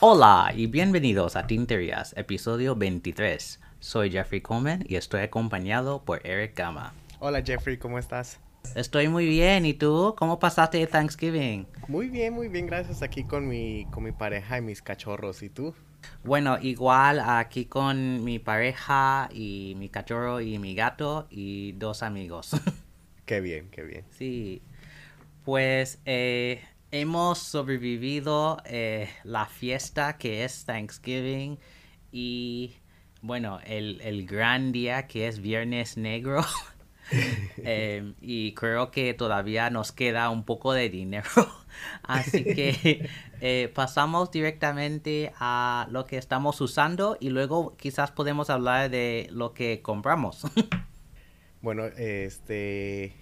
Hola y bienvenidos a Tinterías, episodio 23. Soy Jeffrey Coleman y estoy acompañado por Eric Gama. Hola Jeffrey, ¿cómo estás? Estoy muy bien, ¿y tú? ¿Cómo pasaste Thanksgiving? Muy bien, muy bien, gracias. Aquí con mi, con mi pareja y mis cachorros, ¿y tú? Bueno, igual aquí con mi pareja y mi cachorro y mi gato y dos amigos. Qué bien, qué bien. Sí, pues eh, hemos sobrevivido eh, la fiesta que es Thanksgiving y bueno, el, el gran día que es Viernes Negro. Em, y creo que todavía nos queda un poco de dinero. Así que eh, pasamos directamente a lo que estamos usando y luego quizás podemos hablar de lo que compramos. bueno, este...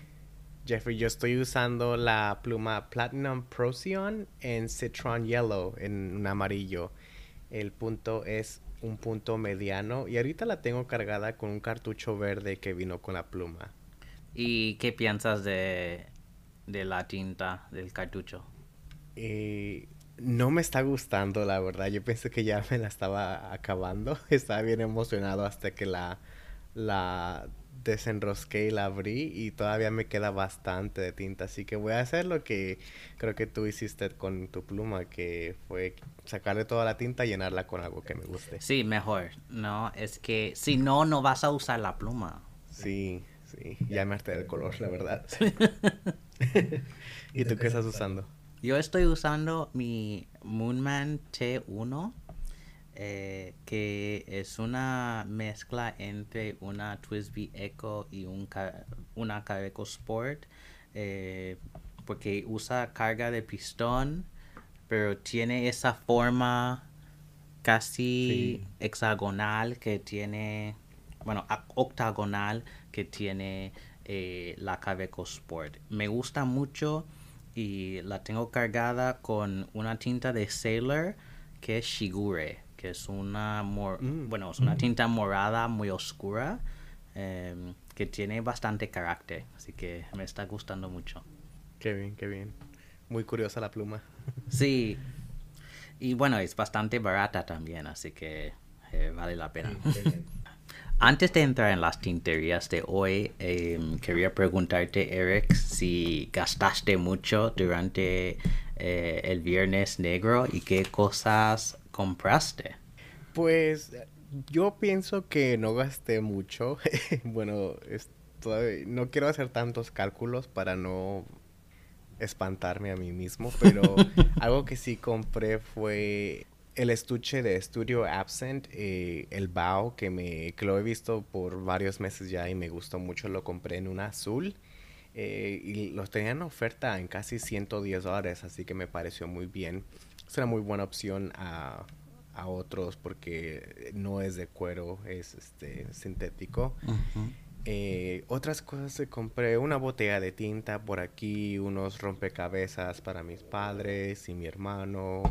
Jeffrey, yo estoy usando la pluma Platinum Procyon en Citron Yellow, en un amarillo. El punto es un punto mediano y ahorita la tengo cargada con un cartucho verde que vino con la pluma. ¿Y qué piensas de, de la tinta del cartucho? Eh, no me está gustando, la verdad. Yo pensé que ya me la estaba acabando. Estaba bien emocionado hasta que la, la desenrosqué y la abrí y todavía me queda bastante de tinta. Así que voy a hacer lo que creo que tú hiciste con tu pluma, que fue sacarle toda la tinta y llenarla con algo que me guste. Sí, mejor. No, es que si no, no vas a usar la pluma. Sí, sí. Ya me harté del color, la verdad. ¿Y tú qué estás usando? Yo estoy usando mi Moonman T1 eh, que es una mezcla entre una Twisby Echo y un una Careco Sport, eh, porque usa carga de pistón, pero tiene esa forma casi hexagonal que tiene, bueno, octagonal que tiene eh, la Careco Sport. Me gusta mucho y la tengo cargada con una tinta de Sailor que es Shigure que es una, mm. bueno, es una tinta morada muy oscura em, que tiene bastante carácter, así que me está gustando mucho. Qué bien, qué bien. Muy curiosa la pluma. Sí, y bueno, es bastante barata también, así que eh, vale la pena. Antes de entrar en las tinterías de hoy, em, quería preguntarte, Eric, si gastaste mucho durante eh, el Viernes Negro y qué cosas compraste? Pues yo pienso que no gasté mucho. bueno, no quiero hacer tantos cálculos para no espantarme a mí mismo, pero algo que sí compré fue el estuche de Studio Absent, eh, el Bao, que, me, que lo he visto por varios meses ya y me gustó mucho, lo compré en un azul. Eh, y los tenían en oferta en casi 110 dólares, así que me pareció muy bien es una muy buena opción a, otros porque no es de cuero, es este sintético. Eh, otras cosas se compré una botella de tinta por aquí, unos rompecabezas para mis padres y mi hermano,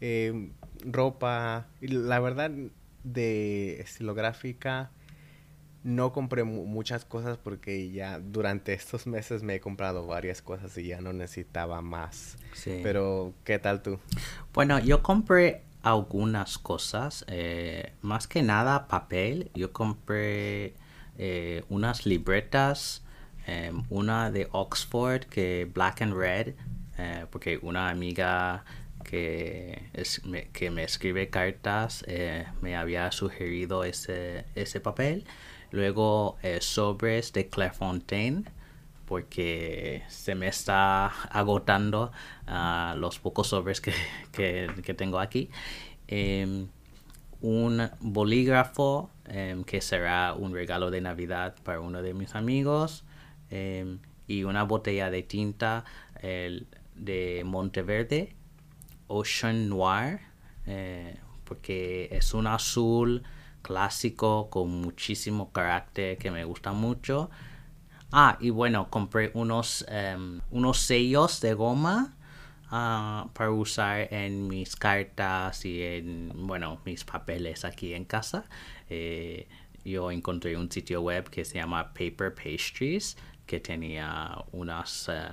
eh, ropa. La verdad, de estilográfica no compré muchas cosas porque ya durante estos meses me he comprado varias cosas y ya no necesitaba más. Sí. Pero, ¿qué tal tú? Bueno, yo compré algunas cosas, eh, más que nada papel. Yo compré eh, unas libretas, em, una de Oxford que Black and Red, eh, porque una amiga que, me, que me escribe cartas me había sugerido ese, ese papel. Luego eh, sobres de Clairefontaine porque se me está agotando ah, los pocos sobres que, tengo aquí. Em, un bolígrafo em, que será un regalo de Navidad para uno de mis amigos. Em, y una botella de tinta de Monteverde, Ocean Noir, eh, porque es un azul clásico con muchísimo carácter que me gusta mucho. Ah, y bueno, compré unos, em, unos sellos de goma ah, para usar en mis cartas y en, bueno, mis papeles aquí en casa. Eh, yo encontré un sitio web que se llama Paper Pastries, que tenía unas, eh,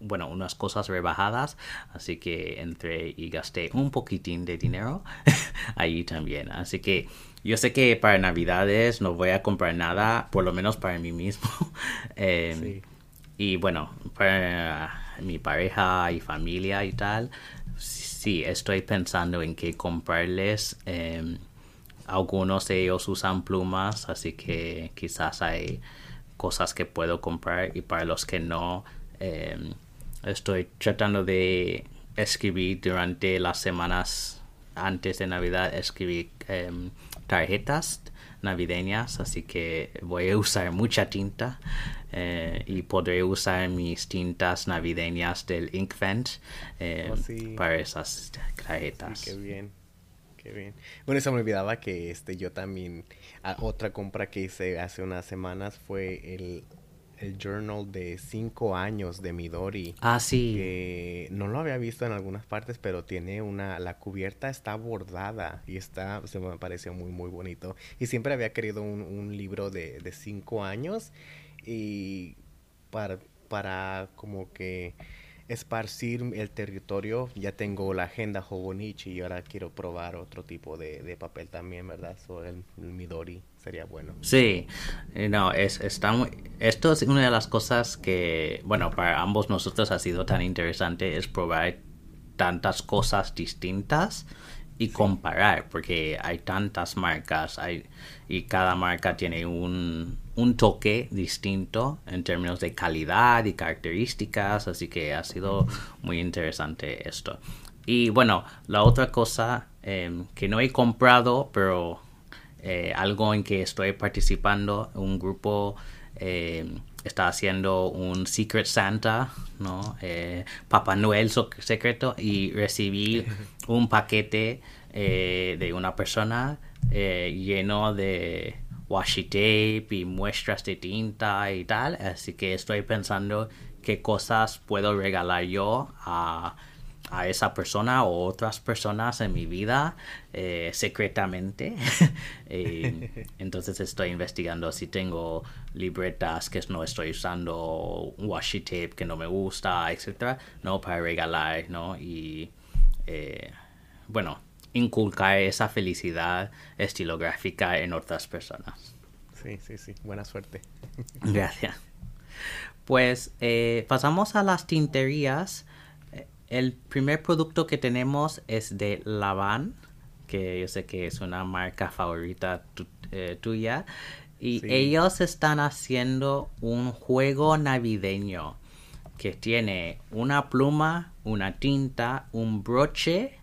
bueno, unas cosas rebajadas, así que entré y gasté un poquitín de dinero ahí también. Así que yo sé que para Navidades no voy a comprar nada, por lo menos para mí mismo. Em, y bueno, para mi pareja y familia y tal, sí, estoy pensando en qué comprarles. Em, algunos de ellos usan plumas, así que quizás hay cosas que puedo comprar y para los que no, em, estoy tratando de escribir durante las semanas antes de Navidad, escribir em, tarjetas navideñas, así que voy a usar mucha tinta eh, y podré usar mis tintas navideñas del Inkvent eh, oh, para esas tarjetas. qué bien, qué bien. Bueno, eso me olvidaba que este yo también otra compra que hice hace unas semanas fue el el journal de cinco años de Midori. Ah, sí. Que no lo había visto en algunas partes, pero tiene una, la cubierta está bordada y está, se me pareció muy, muy bonito. Y siempre había querido un, un libro de, de cinco años y para, para como que esparcir el territorio. Ya tengo la agenda Hobonichi y ahora quiero probar otro tipo de, de papel también, ¿verdad? So, el, Midori sería bueno. Sí, eh, no, es, está muy, esto es una de las cosas que, bueno, para ambos nosotros ha sido tan interesante, es probar tantas cosas distintas y comparar, porque hay tantas marcas hay, y cada marca tiene un, un toque distinto en términos de calidad y características, así que ha sido muy interesante esto. Y bueno, la otra cosa em, que no he comprado, pero eh, algo en que estoy participando, un grupo em, está haciendo un Secret Santa, ¿no? Eh, Papá Noel secreto y recibí un paquete eh, de una persona lleno de washi tape y muestras de tinta y tal. Así que estoy pensando qué cosas puedo regalar yo a, a esa persona o otras personas en mi vida eh, secretamente. entonces estoy investigando si tengo libretas que no estoy usando, washi tape que no me gusta, etcétera, no para regalar, ¿no? Y eh, bueno, inculcar esa felicidad estilográfica en otras personas. Sí, sí, sí. Buena suerte. Gracias. Pues eh, pasamos a las tinterías. El primer producto que tenemos es de Lavan, que yo sé que es una marca favorita eh, tuya. Y ellos están haciendo un juego navideño que tiene una pluma, una tinta, un broche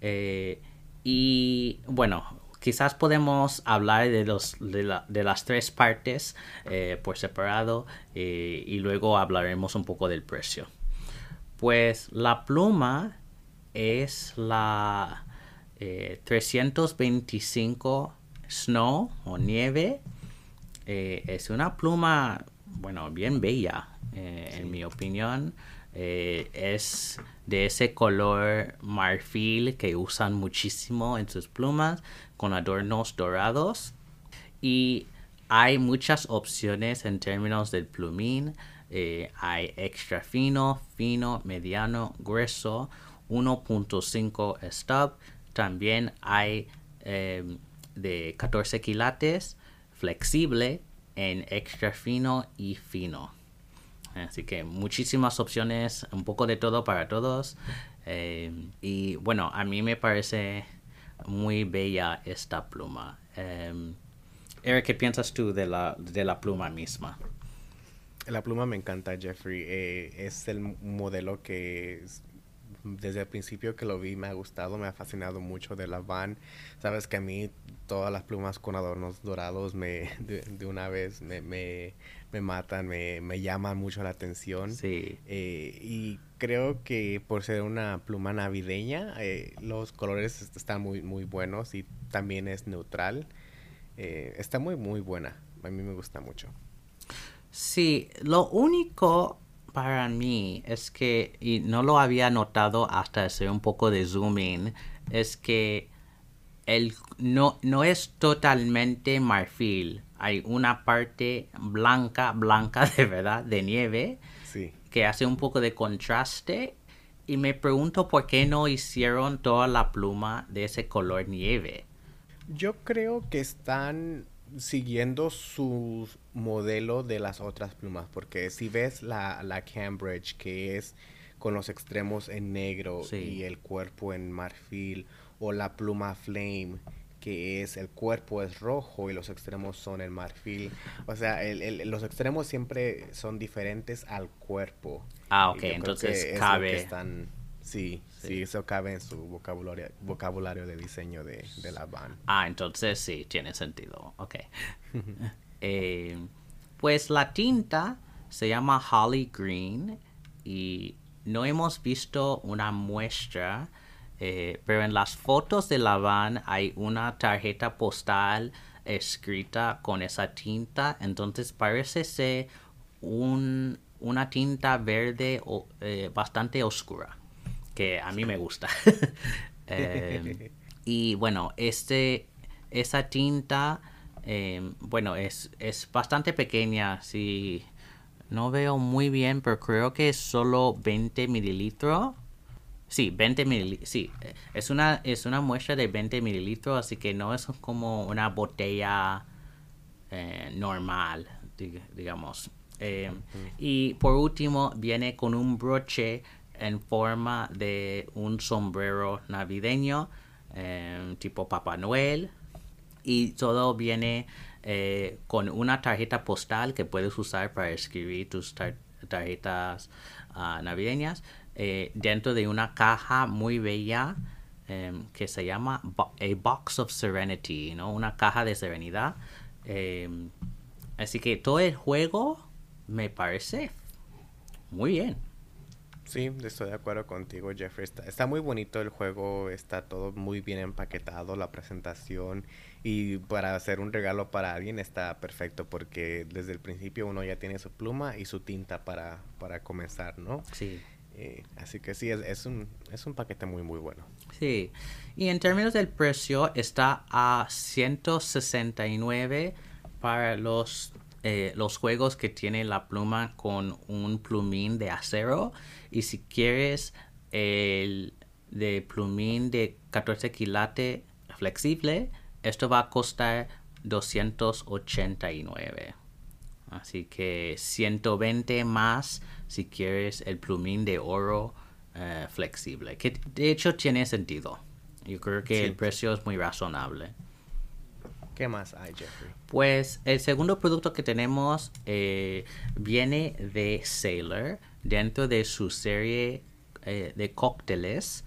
eh, y bueno, quizás podemos hablar de, los, de, las tres partes eh, por separado y luego hablaremos un poco del precio. Pues la pluma es la 325 Snow o nieve. es una pluma, bueno, bien bella, en mi opinión. Eh, es de ese color marfil que usan muchísimo en sus plumas con adornos dorados y hay muchas opciones en términos del plumín eh, hay extra fino, fino, mediano, grueso 1.5 stub también hay em, de 14 quilates flexible en extra fino y fino Así que muchísimas opciones, un poco de todo para todos. Eh, y bueno, a mí me parece muy bella esta pluma. Eh, Eric, ¿qué piensas tú de la, de la pluma misma? La pluma me encanta, Jeffrey. Eh, es el modelo que desde el principio que lo vi me ha gustado, me ha fascinado mucho de la van. Sabes que a mí todas las plumas con adornos dorados me de, una vez me, me, me matan, me, me, llaman mucho la atención. Sí. Eh, y creo que por ser una pluma navideña, eh, los colores están muy, muy buenos y también es neutral. Eh, está muy, muy buena. A mí me gusta mucho. Sí, lo único para mí es que, y no lo había notado hasta hacer un poco de zooming, es que el, no, no es totalmente marfil. Hay una parte blanca, blanca de verdad, de nieve, Sí. que hace un poco de contraste. Y me pregunto por qué no hicieron toda la pluma de ese color nieve. Yo creo que están siguiendo su modelo de las otras plumas, porque si ves la, la Cambridge, que es con los extremos en negro Sí. y el cuerpo en marfil, o la pluma Flame, que es el cuerpo es rojo y los extremos son en marfil. O sea, el- el- los extremos siempre son diferentes al cuerpo. Ah, ok, entonces es cabe. están- sí, sí, Sí. eso cabe en su vocabulario, vocabulario de diseño de, de la van. Ah, entonces sí, tiene sentido. Ok. Eh, pues la tinta se llama Holly Green y no hemos visto una muestra, eh, pero en las fotos de la van hay una tarjeta postal escrita con esa tinta, entonces parece ser un- una tinta verde o- eh, bastante oscura, que a mí me gusta. Eh, y bueno, este, esa tinta, eh, bueno, es, es bastante pequeña. Si no veo muy bien, pero creo que es solo 20 mililitros. Sí, 20 mililitros. Sí, eh, es una, es una muestra de 20 mililitros, así que no es como una botella eh, normal, dig- digamos. Eh, Y por último, viene con un broche en forma de un sombrero navideño, eh, tipo Papá Noel. Y todo viene eh, con una tarjeta postal que puedes usar para escribir tus tar- tarjetas ah, navideñas eh, dentro de una caja muy bella em, que se llama A Box of Serenity, ¿no? Una caja de serenidad. Em, así que todo el juego me parece muy bien. Sí, estoy de acuerdo contigo, Jeffrey. Está, está muy bonito el juego, está todo muy bien empaquetado, la presentación. Y para hacer un regalo para alguien está perfecto porque desde el principio uno ya tiene su pluma y su tinta para, para comenzar, ¿no? Sí. Eh, así que sí, es, es, un, es un paquete muy, muy bueno. Sí, y en términos del precio está a 169 para los, eh, los juegos que tienen la pluma con un plumín de acero y si quieres el de plumín de 14 quilates flexible, esto va a costar 289. Así que 120 más si quieres el plumín de oro eh, flexible. Que de hecho tiene sentido. Yo creo que Sí. el precio es muy razonable. ¿Qué más hay, Jeffrey? Pues el segundo producto que tenemos eh, viene de Sailor dentro de su serie eh, de cócteles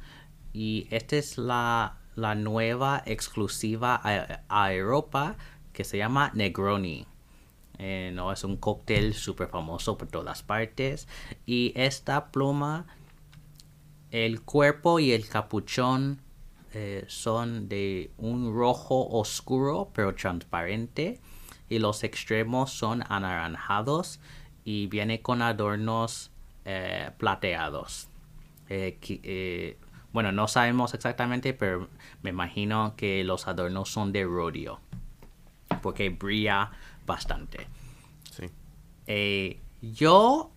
y esta es la, nueva exclusiva a, a Europa que se llama Negroni. Eh, no es un cóctel súper famoso por todas partes y esta pluma el cuerpo y el capuchón eh, son de un rojo oscuro pero transparente y los extremos son anaranjados y viene con adornos eh, plateados. Eh, bueno, no sabemos exactamente, pero me imagino que los adornos son de rodio porque brilla bastante. Sí. Yo,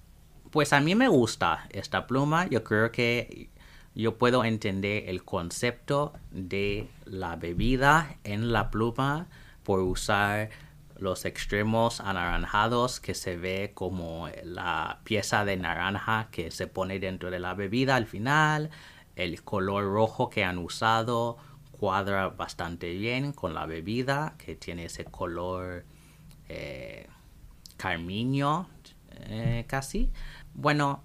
pues a mí me gusta esta pluma. Yo creo que yo puedo entender el concepto de la bebida en la pluma por usar los extremos anaranjados que se ve como la pieza de naranja que se pone dentro de la bebida al final. El color rojo que han usado cuadra bastante bien con la bebida que tiene ese color eh, carminio eh, casi. Bueno,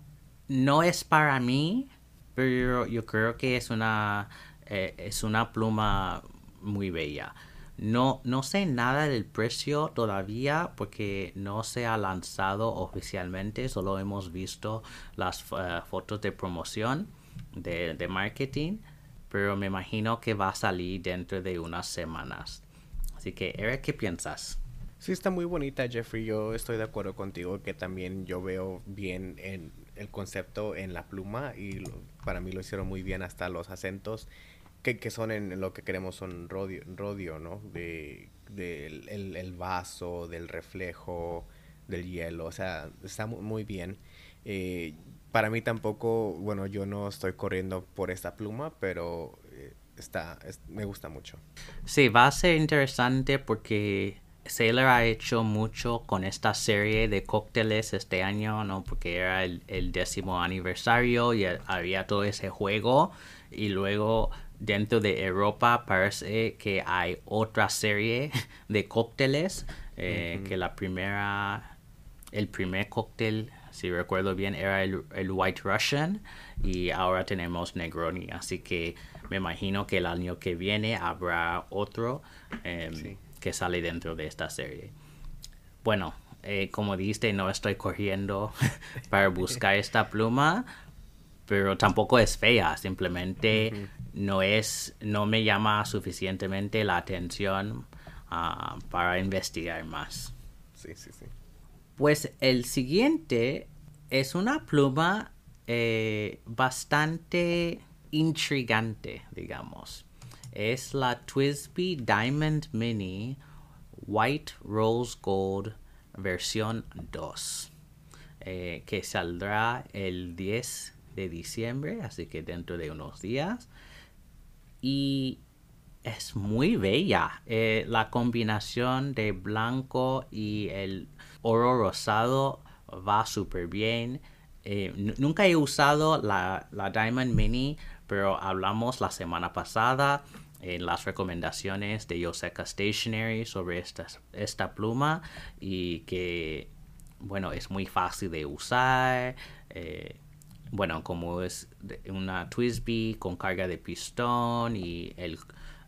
no es para mí, pero yo creo que es una, eh, es una pluma muy bella. No, no sé nada del precio todavía porque no se ha lanzado oficialmente, solo hemos visto las eh, fotos de promoción de, de marketing, pero me imagino que va a salir dentro de unas semanas. Así que, Eric, ¿qué piensas? Sí, está muy bonita, Jeffrey. Yo estoy de acuerdo contigo que también yo veo bien en el concepto en la pluma y para mí lo hicieron muy bien hasta los acentos que, que son en lo que queremos son rodio, rodio ¿no? De, del el, el vaso, del reflejo, del hielo, o sea, está mu- muy bien. Eh, para mí tampoco, bueno, yo no estoy corriendo por esta pluma, pero eh, está, es- me gusta mucho. Sí, va a ser interesante porque Sailor ha hecho mucho con esta serie de cócteles este año, ¿no? Porque era el, el décimo aniversario y eh, había todo ese juego. Y luego dentro de Europa parece que hay otra serie de cócteles. eh, Que la primera, el primer cóctel, si recuerdo bien, era el, el White Russian. Y ahora tenemos Negroni. Así que me imagino que el año que viene habrá otro em, Sí. Que sale dentro de esta serie. Bueno, eh, como dijiste, no estoy corriendo para buscar esta pluma, pero tampoco es fea, simplemente no es, no me llama suficientemente la atención ah, para investigar más. Sí, sí, sí. Pues el siguiente es una pluma eh, bastante intrigante, digamos. Es la Twisby Diamond Mini White Rose Gold versión 2, eh, que saldrá el 10 de diciembre, así que dentro de unos días. Y es muy bella. Eh, la combinación de blanco y el oro rosado va súper bien. Eh, nu- nunca he usado la, la Diamond Mini, pero hablamos la semana pasada en las recomendaciones de Yoseka Stationery sobre esta, esta pluma y que, bueno, es muy fácil de usar. eh, bueno, como es una Twisby con carga de pistón y el,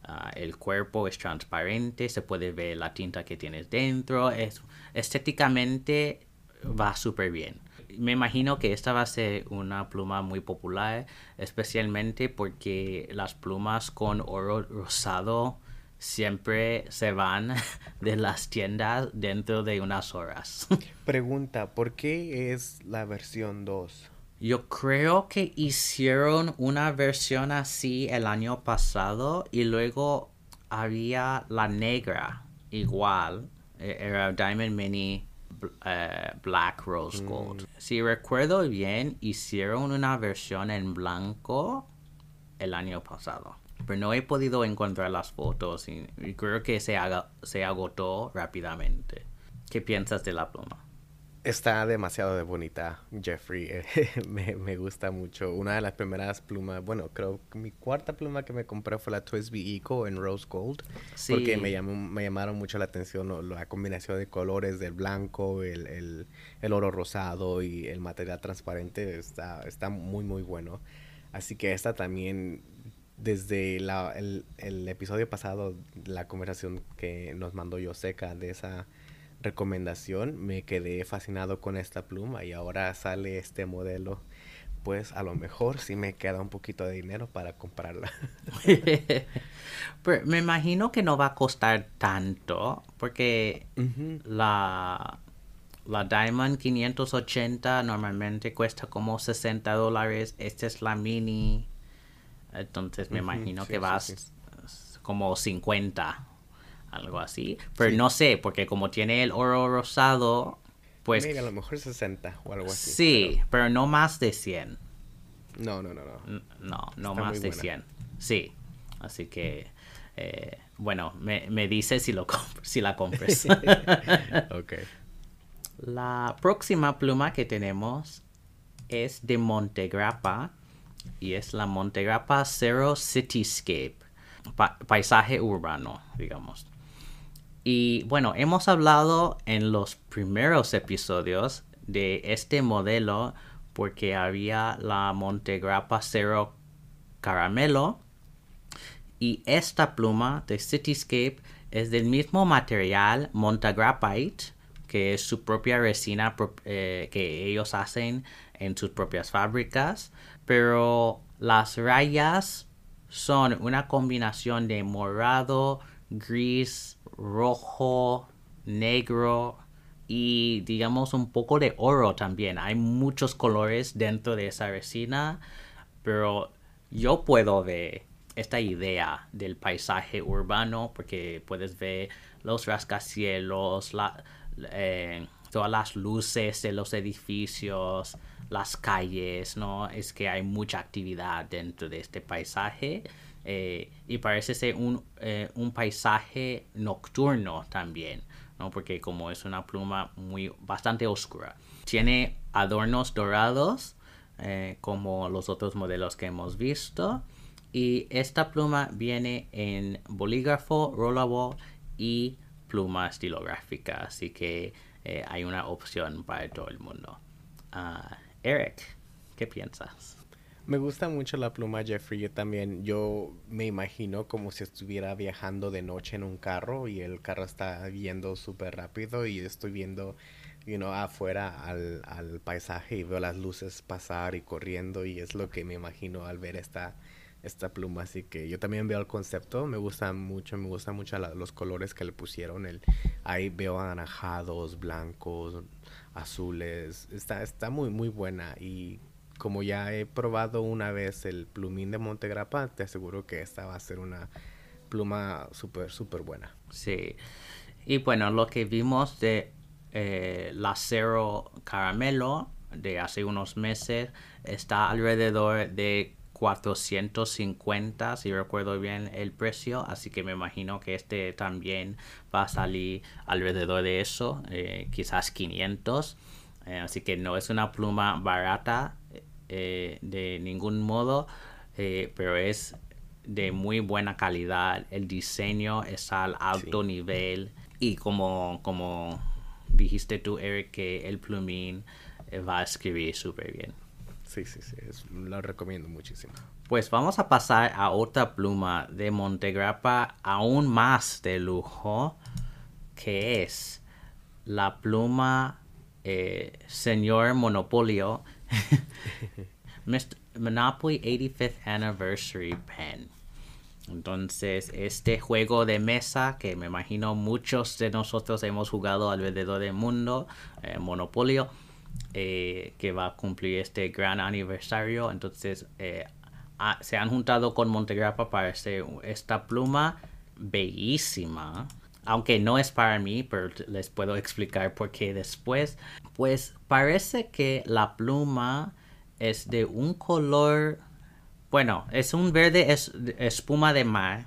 ah, el cuerpo es transparente, se puede ver la tinta que tienes dentro, es, estéticamente va súper bien. Me imagino que esta va a ser una pluma muy popular, especialmente porque las plumas con oro rosado siempre se van de las tiendas dentro de unas horas. Pregunta, ¿por qué es la versión 2? Yo creo que hicieron una versión así el año pasado y luego había la negra igual. eh, Era Diamond Mini eh, Black Rose Gold. Si recuerdo bien, hicieron una versión en blanco el año pasado. Pero no he podido encontrar las fotos y, y creo que se, haga- se agotó rápidamente. ¿Qué piensas de la pluma? Está demasiado de bonita, Jeffrey. eh, me, me gusta mucho. Una de las primeras plumas, bueno, creo que mi cuarta pluma que me compré fue la Twisby Eco en Rose Gold. Porque Sí. me, llamó, me llamaron mucho la atención la combinación de colores del blanco, el, el, el oro rosado y el material transparente. Está, está muy, muy bueno. Así que esta también, desde la- el, el episodio pasado, la conversación que nos mandó Yoseca de esa recomendación, me quedé fascinado con esta pluma y ahora sale este modelo. Pues a lo mejor sí me queda un poquito de dinero para comprarla. Pero me imagino que no va a costar tanto porque la, la Diamond 580 normalmente cuesta como 60 dólares. Esta es la mini. Entonces me imagino sí, que va sí, a sí. como 50, algo así. Pero Sí. no sé, porque como tiene el oro rosado, pues Mira, a lo mejor 60 o algo así. sí, pero no más de 100. pero- No, no, no, no. No, no Está más de buena. 100. Sí. Así que, eh, bueno, me, me dice si, lo si la compres. ok. la próxima pluma que tenemos es de Montegrappa y es la Montegrappa Zero Cityscape, pa- paisaje urbano, digamos. Y bueno, hemos hablado en los primeros episodios de este modelo porque había la Montegrappa Zero Caramelo y esta pluma de Cityscape es del mismo material Montagraphite, que es su propia resina eh, que ellos hacen en sus propias fábricas, pero las rayas son una combinación de morado, gris, rojo, negro y digamos un poco de oro también. Hay muchos colores dentro de esa resina, pero yo puedo ver esta idea del paisaje urbano, porque puedes ver los rascacielos, la, eh, todas las luces de los edificios, las calles, ¿no? Es que hay mucha actividad dentro de este paisaje. Eh, y parece ser un, eh, un, paisaje nocturno también, ¿no? Porque como es una pluma muy bastante oscura. Tiene adornos dorados, eh, como los otros modelos que hemos visto. Y esta pluma viene en bolígrafo, rollable y pluma estilográfica. Así que hay una opción para todo el mundo. Uh, Eric, ¿qué piensas? Me gusta mucho la pluma Jeffrey. Yo también, yo me imagino como si estuviera viajando de noche en un carro y el carro está viendo súper rápido y estoy viendo, you know, afuera al, al, paisaje y veo las luces pasar y corriendo y es lo que me imagino al ver esta, esta pluma. Así que yo también veo el concepto. Me gusta mucho, me gustan mucho los colores que le pusieron. El, ahí veo anaranjados, blancos, azules. Está, está muy, muy buena. Y como ya he probado una vez el plumín de Montegrappa, te aseguro que esta va a ser una pluma súper, súper buena. Sí. Y bueno, lo que vimos de eh, Caramelo de hace unos meses está alrededor de 450, si recuerdo bien el precio, así que me imagino que este también va a salir alrededor de eso, eh, quizás 500. Eh, así que no es una pluma barata eh, de ningún modo, pero es de muy buena calidad. El diseño es al alto nivel y como, como dijiste tú, Eric, que el plumín va a escribir súper bien. Sí, sí, sí, lo recomiendo muchísimo. Pues vamos a pasar a otra pluma de Montegrappa aún más de lujo, que es la pluma eh, Señor Monopolio Monopoly 85th Anniversary Pen. Entonces, este juego de mesa que me imagino muchos de nosotros hemos jugado alrededor del mundo, eh, Monopolio, eh, que va a cumplir este gran aniversario. Entonces eh, se han juntado con Montegrappa para hacer esta pluma bellísima. Aunque no es para mí, pero les puedo explicar por qué después. Pues parece que la pluma es de un color. Bueno, es un verde es, espuma de mar.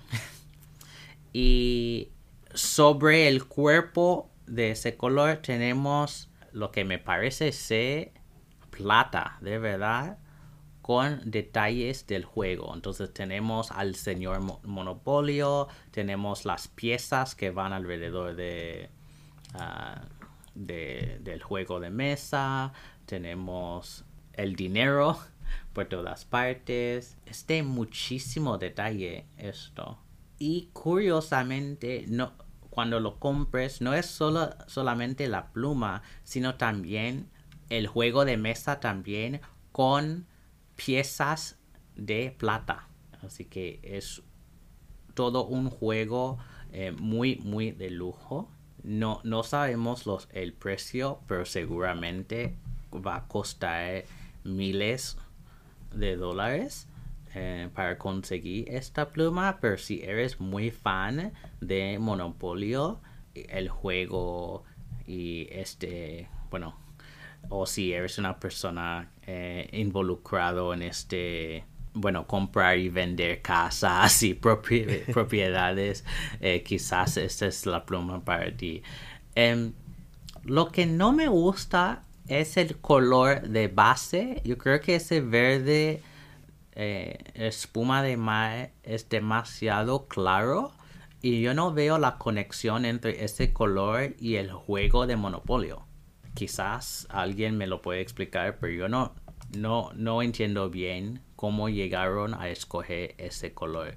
y sobre el cuerpo de ese color tenemos lo que me parece ser plata, de verdad, con detalles del juego. Entonces tenemos al señor Monopolio, tenemos las piezas que van alrededor de, ah, de, del juego de mesa, tenemos el dinero por todas partes. Es de muchísimo detalle esto. Y curiosamente, no, cuando lo compres no es solo, solamente la pluma, sino también el juego de mesa también con piezas de plata. Así que es todo un juego eh, muy, muy de lujo. No, no sabemos los, el precio, pero seguramente va a costar miles de dólares. Eh, para conseguir esta pluma, pero si eres muy fan de Monopolio, el juego y este, bueno, o si eres una persona eh, involucrado en este, bueno, comprar y vender casas y propiedades, eh, quizás esta es la pluma para ti. Em, lo que no me gusta es el color de base. Yo creo que ese verde eh, espuma de mar es demasiado claro y yo no veo la conexión entre ese color y el juego de Monopolio. Quizás alguien me lo puede explicar, pero yo no, no, no entiendo bien cómo llegaron a escoger ese color.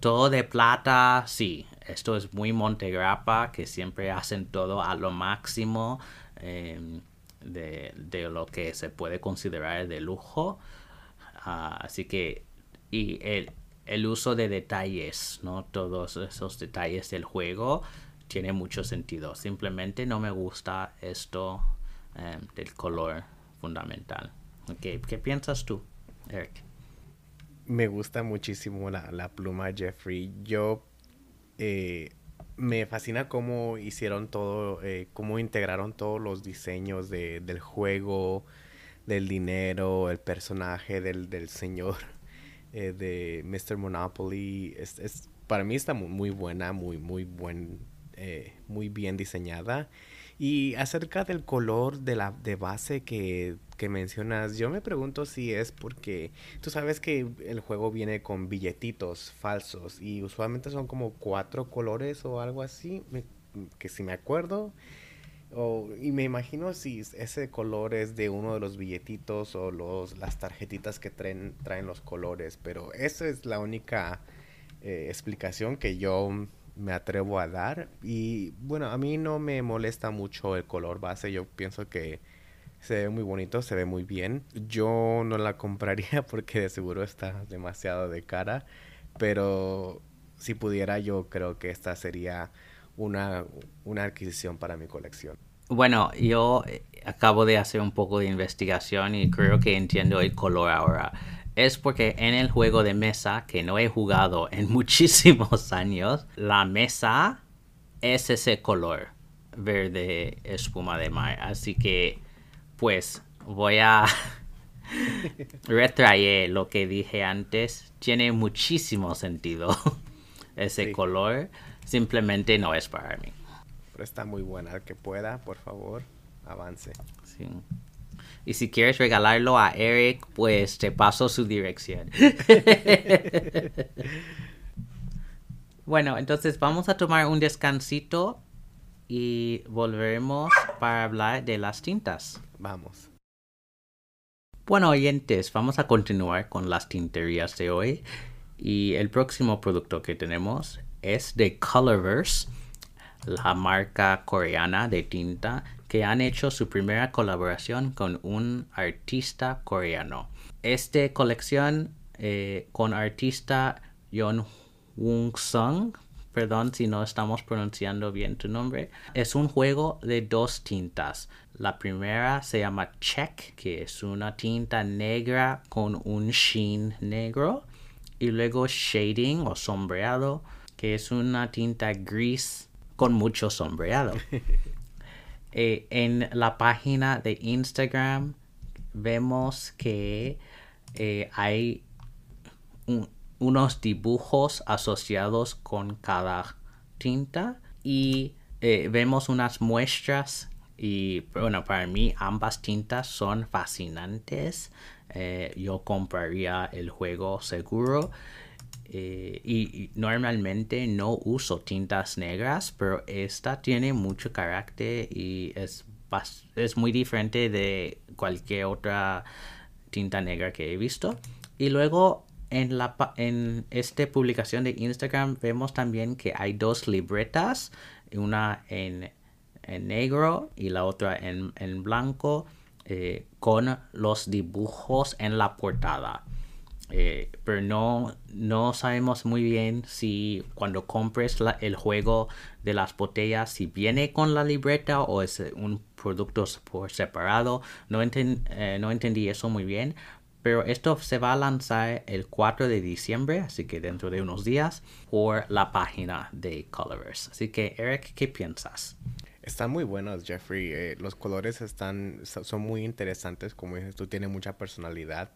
todo de plata, sí, esto es muy Montegrappa, que siempre hacen todo a lo máximo em, de, lo que se puede considerar de lujo. Ah, así que, y el, el, uso de detalles, ¿no? Todos esos detalles del juego tiene mucho sentido. Simplemente no me gusta esto em, del color fundamental. Okay. ¿Qué piensas tú, Eric? Me gusta muchísimo la, la pluma Jeffrey. Yo eh, me fascina cómo hicieron todo, eh, cómo integraron todos los diseños de, del juego, del dinero, el personaje del, del señor eh, de Mr. Monopoly. Es, es, para mí está muy, buena, muy, muy buen, eh, muy bien diseñada. Y acerca del color de la de base que, que, mencionas, yo me pregunto si es porque tú sabes que el juego viene con billetitos falsos y usualmente son como cuatro colores o algo así, que si me acuerdo. Y me imagino si ese color es de uno de los billetitos o los, las tarjetitas que traen, traen los colores, pero esa es la única eh, explicación que yo me atrevo a dar. Y bueno, a mí no me molesta mucho el color base. Yo pienso que se ve muy bonito, se ve muy bien. Yo no la compraría porque de seguro está demasiado de cara. Pero si pudiera, yo creo que esta sería una, una adquisición para mi colección. Bueno, yo eh, acabo de hacer un poco de investigación y creo que entiendo el color ahora es porque en el juego de mesa que no he jugado en muchísimos años, la mesa es ese color verde espuma de mar. Así que, pues, voy a retraer lo que dije antes. Tiene muchísimo sentido ese color. Simplemente no es para mí. Pero está muy buena. que pueda, por favor, avance. Sí. Y si quieres regalarlo a Eric, pues te paso su dirección. bueno, entonces vamos a tomar un descansito y volveremos para hablar de las tintas. Vamos. Bueno, oyentes, vamos a continuar con las tinterías de hoy. Y el próximo producto que tenemos es de Colorverse, la marca coreana de tinta que han hecho su primera colaboración con un artista coreano. Esta colección eh, con artista Yon Woong Sung, perdón si no estamos pronunciando bien tu nombre, es un juego de dos tintas. La primera se llama Check, que es una tinta negra con un sheen negro. Y luego Shading o sombreado, que es una tinta gris con mucho sombreado. Eh, en la página de Instagram vemos que eh, hay unos dibujos asociados con cada tinta y eh, vemos unas muestras y bueno para mí ambas tintas son fascinantes. Yo compraría el juego seguro eh, y, normalmente no uso tintas negras, pero esta tiene mucho carácter y es, es muy diferente de cualquier otra tinta negra que he visto. Y luego en, la, en esta publicación de Instagram vemos también que hay dos libretas, una en, en negro y la otra en, en blanco, eh, con los dibujos en la portada. Eh, pero no, no sabemos muy bien si cuando compres el juego de las botellas, si viene con la libreta o es un producto por separado. No, eh, no entendí eso muy bien. Pero esto se va a lanzar el 4 de diciembre, así que dentro de unos días, por la página de Colorverse. Así que, Eric, ¿qué piensas? Están muy buenos, Jeffrey. Eh, los colores están, son muy interesantes, como dices tú, tiene mucha personalidad.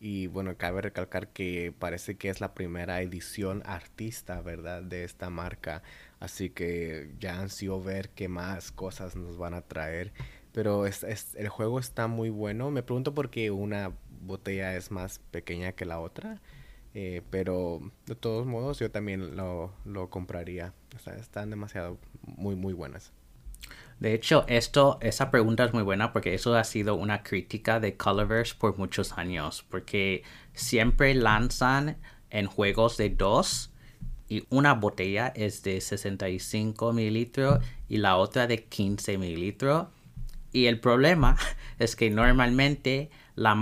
Y bueno, cabe recalcar que parece que es la primera edición artista, ¿verdad? De esta marca. Así que ya ansío ver qué más cosas nos van a traer. Pero es, el juego está muy bueno. Me pregunto por qué una botella es más pequeña que la otra. Eh, pero de todos modos yo también lo, lo compraría. están demasiado muy, muy buenas. De hecho, esa pregunta es muy buena porque eso ha sido una crítica de Colorverse por muchos años, porque siempre lanzan en juegos de dos y una botella es de 65 mililitros y la otra de 15 mililitros. Y el problema es que normalmente la,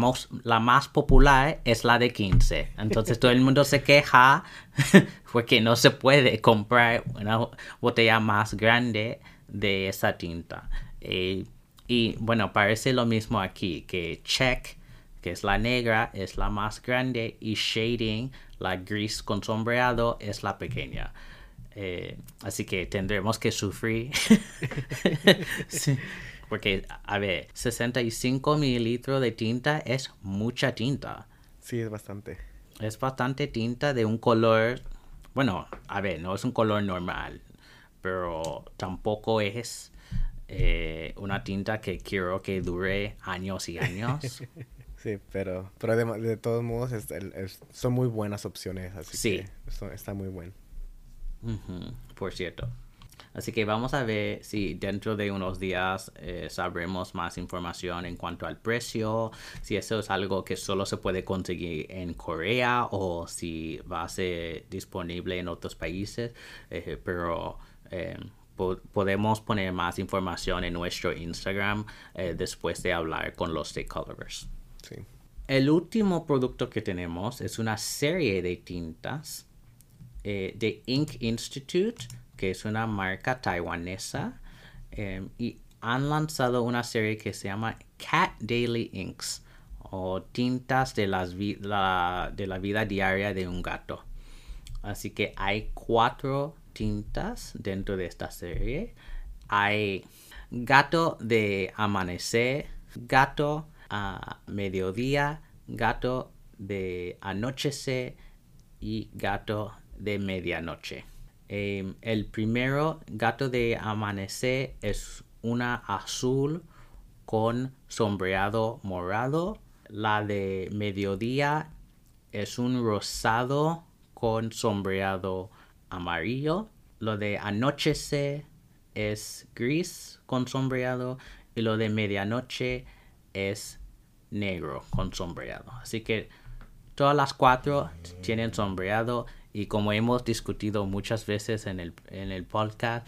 la, más popular es la de 15. Entonces todo el mundo se queja porque no se puede comprar una botella más grande de esa tinta. Eh, y bueno, parece lo mismo aquí, que check, que es la negra, es la más grande y shading, la gris con sombreado, es la pequeña. Eh, así que tendremos que sufrir. Porque, a ver, 65 mililitros de tinta es mucha tinta. Sí, es bastante. Es bastante tinta de un color, bueno, a ver, no es un color normal, pero tampoco es eh, una tinta que quiero que dure años y años. sí, pero, pero de, todos modos son muy buenas opciones, así sí. que está muy bueno. por cierto. Así que vamos a ver si dentro de unos días eh, sabremos más información en cuanto al precio, si eso es algo que solo se puede conseguir en Corea o si va a ser disponible en otros países, eh, pero eh, podemos poner más información en nuestro Instagram después de hablar con los stakeholders. Sí. El último producto que tenemos es una serie de tintas de Ink Institute que es una marca taiwanesa, em, y han lanzado una serie que se llama Cat Daily Inks o tintas de, las de la vida diaria de un gato. Así que hay cuatro dentro de esta serie. Hay gato de amanecer, gato a mediodía, gato de anochecer y gato de medianoche. Em, el primero, gato de amanecer, es una azul con sombreado morado. La de mediodía es un rosado con sombreado amarillo. Lo de anochecer es gris con sombreado. Y lo de medianoche es negro con sombreado. Así que todas las cuatro tienen sombreado y como hemos discutido muchas veces en el, en el podcast,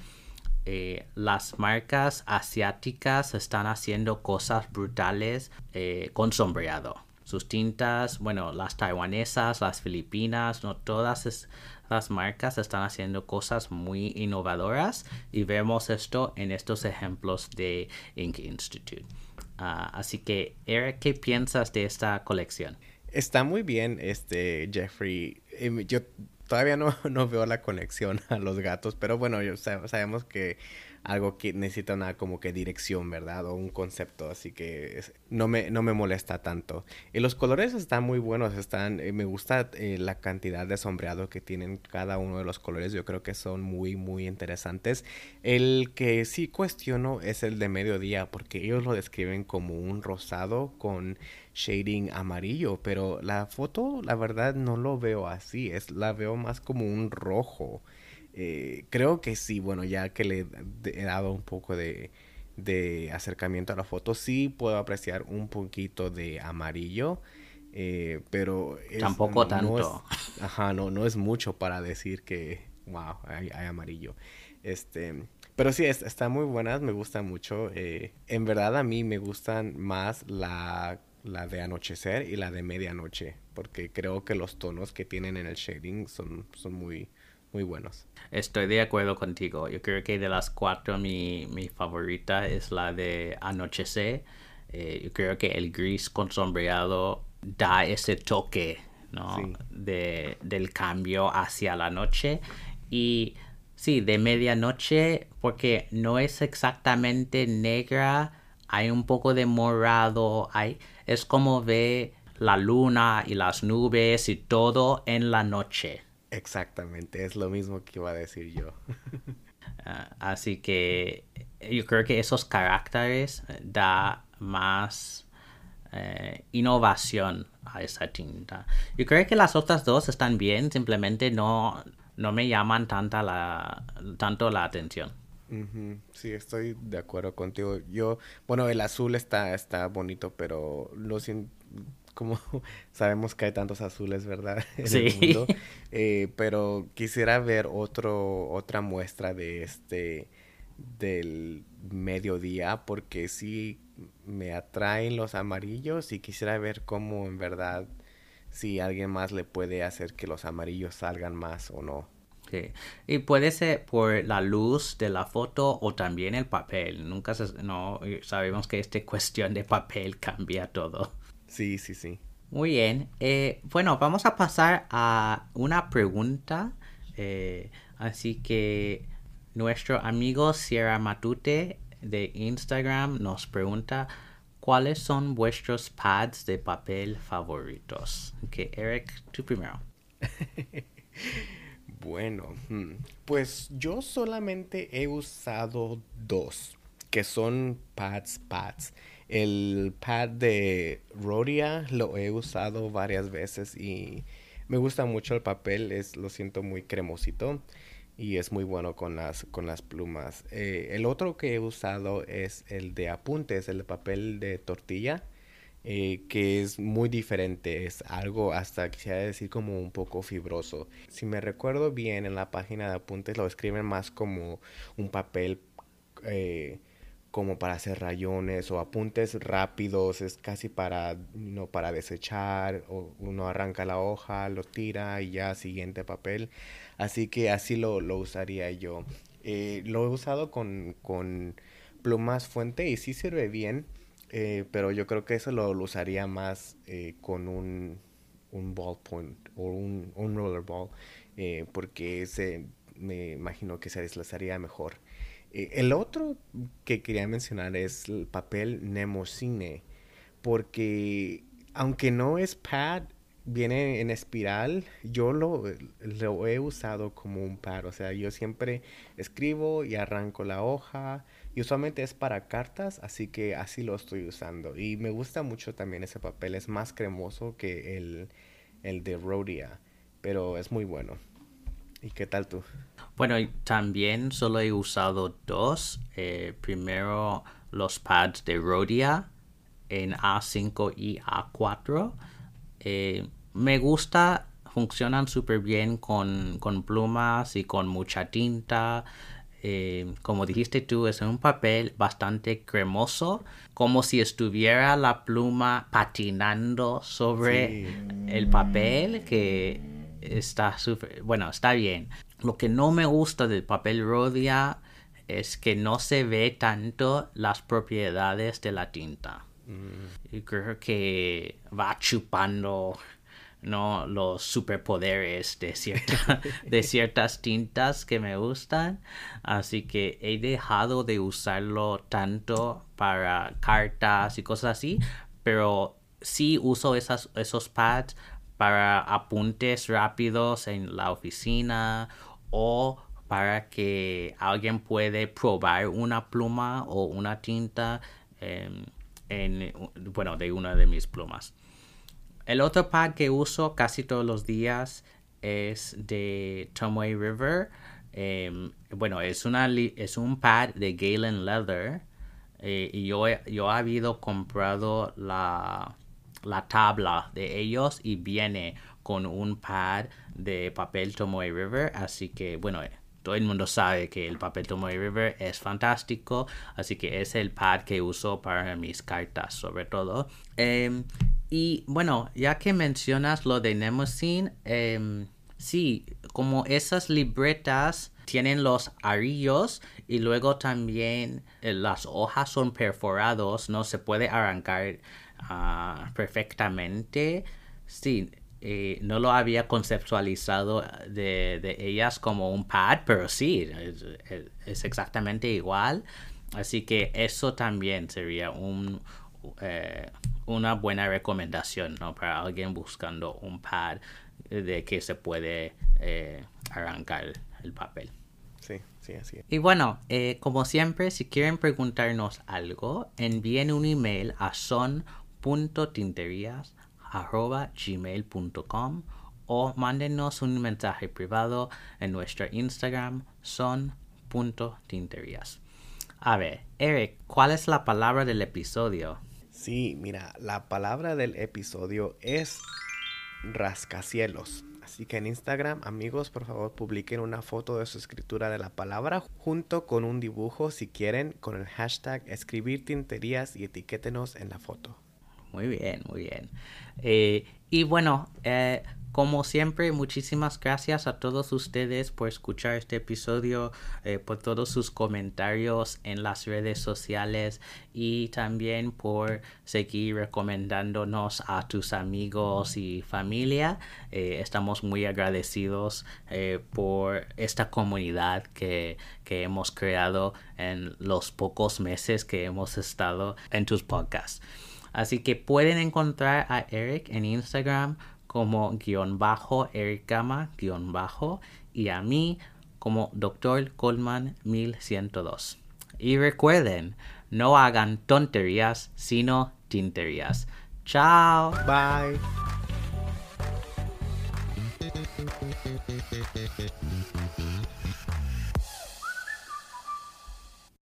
eh, las marcas asiáticas están haciendo cosas brutales eh, con sombreado. Sus tintas, bueno, las taiwanesas, las filipinas, no todas las marcas están haciendo cosas muy innovadoras y vemos esto en estos ejemplos de Ink Institute. Ah, así que, Eric, ¿qué piensas de esta colección? Está muy bien, este Jeffrey. Em, yo todavía no, no veo la conexión a los gatos, pero bueno, sabemos que algo que necesita una como que dirección, ¿verdad? O un concepto, así que no, me, no me molesta tanto. Y los colores están muy buenos, están, eh, me gusta eh, la cantidad de sombreado que tienen cada uno de los colores, yo creo que son muy, muy interesantes. El que sí cuestiono es el de mediodía, porque ellos lo describen como un rosado con shading amarillo, pero la foto la verdad no lo veo así, es la veo más como un rojo. Eh, creo que sí, bueno, ya que le he dado un poco de, de acercamiento a la foto, sí puedo apreciar un poquito de amarillo. Eh, pero tampoco tanto. ajá, no, no es mucho para decir que, wow, hay, amarillo. Este, pero sí, están muy buenas, me gustan mucho. Eh, en verdad a mí me gustan más la la de anochecer y la de medianoche, porque creo que los tonos que tienen en el shading son, son muy, muy buenos. Estoy de acuerdo contigo. Yo creo que de las cuatro mi, favorita es la de anochecer. Eh, yo creo que el gris con sombreado da ese toque ¿no? de, del cambio hacia la noche. Y sí, de medianoche, porque no es exactamente negra, hay un poco de morado, hay es como ve la luna y las nubes y todo en la noche. Exactamente, es lo mismo que iba a decir yo. Ah, así que yo creo que esos caracteres da más eh, innovación a esa tinta. Yo creo que las otras dos están bien, simplemente no, no me llaman tanta la, tanto la atención. Sí, estoy de acuerdo contigo. Yo, bueno, el azul está, está bonito, pero lo como sabemos que hay tantos azules, ¿verdad? En sí. el mundo. Eh, pero quisiera ver otro, otra muestra de este, del mediodía, porque sí me atraen los amarillos y quisiera ver cómo en verdad, si alguien más le puede hacer que los amarillos salgan más o no. Y puede ser por la luz de la foto o también el papel. Nunca no sabemos que esta cuestión de papel cambia todo. Sí, sí, sí. Muy bien. Eh, bueno, vamos a pasar a una pregunta. Eh, así que nuestro amigo Sierra Matute de Instagram nos pregunta cuáles son vuestros pads de papel favoritos. Que Eric, tú primero. bueno, hmm, pues yo solamente he usado dos, que son pads pads. El pad de Rhodia lo he usado varias veces y me gusta mucho el papel, es, lo siento muy cremosito y es muy bueno con las, con las plumas. Eh, el otro que he usado es el de apuntes, el de papel de tortilla, eh, que es muy diferente, es algo hasta quisiera decir como un poco fibroso. Si me recuerdo bien, en la página de apuntes lo escriben más como un papel eh, como para hacer rayones o apuntes rápidos, es casi para, no para desechar, o uno arranca la hoja, lo tira y ya siguiente papel. Así que así lo, usaría yo. Eh, lo he usado con, plumas fuente y sí sirve bien, eh, pero yo creo que eso lo, usaría más eh, con un, un ballpoint o un, un rollerball, porque ese me imagino que se deslizaría mejor. Eh, el otro que quería mencionar es el papel Nemocine, porque aunque no es pad, viene en espiral, yo lo, lo, he usado como un pad, o sea, yo siempre escribo y arranco la hoja, y usualmente es para cartas, así que así lo estoy usando. Y me gusta mucho también ese papel, es más cremoso que el, el de Rhodia, pero es muy bueno. ¿Y qué tal tú? Bueno, también solo he usado dos. Eh, primero los pads de Rhodia en A5 y A4. Eh, me gusta, funcionan súper bien con, plumas y con mucha tinta. Eh, como dijiste tú, es un papel bastante cremoso, como si estuviera la pluma patinando sobre el papel, que está súper, bueno, está bien. Lo que no me gusta del papel Rhodia es que no se ve tanto las propiedades de la tinta. Mm. Y creo que va chupando ¿no? los superpoderes de, cierta, de ciertas tintas que me gustan. Así que he dejado de usarlo tanto para cartas y cosas así. Pero sí uso esas, esos pads para apuntes rápidos en la oficina o para que alguien puede probar una pluma o una tinta en, bueno, de una de mis plumas. El otro pad que uso casi todos los días es de Tomoe River. Em, bueno, es, una, es un pad de Galen Leather. Eh, y yo, yo he habido comprado la, la tabla de ellos y viene con un pad de papel Tomoe River. Así que, bueno, eh, todo el mundo sabe que el papel Tomoe River es fantástico. Así que es el pad que uso para mis cartas, sobre todo. Em, y bueno, ya que mencionas lo de Nemosine, eh, sí, como esas libretas tienen los arillos y luego también eh, las hojas son perforados, no se puede arrancar ah, perfectamente. Sí, eh, no lo había conceptualizado de, ellas como un pad, pero sí, es, exactamente igual. Así que eso también sería un, eh, una buena recomendación ¿no? para alguien buscando un pad de que se puede eh, arrancar el papel. Sí, sí, así es. Y bueno, como siempre, si quieren preguntarnos algo, envíen un email a arroba gmail.com o mándenos un mensaje privado en nuestro Instagram son.tinterías. A ver, Eric, ¿cuál es la palabra del episodio? Sí, mira, la palabra del episodio es rascacielos. Así que en Instagram, amigos, por favor publiquen una foto de su escritura de la palabra junto con un dibujo si quieren con el hashtag escribir tinterías y etiquétenos en la foto. Muy bien, muy bien. Eh, y bueno, eh, como siempre, muchísimas gracias a todos ustedes por escuchar este episodio, eh, por todos sus comentarios en las redes sociales y también por seguir recomendándonos a tus amigos y familia. Eh, estamos muy agradecidos por esta comunidad que, que hemos creado en los pocos meses que hemos estado en tus podcasts. Así que pueden encontrar a Eric en Instagram como guion bajo Eric Gama guion bajo y a mí como Dr. Coleman 1102. Y recuerden, no hagan tonterías, sino tinterías. Chao. Bye.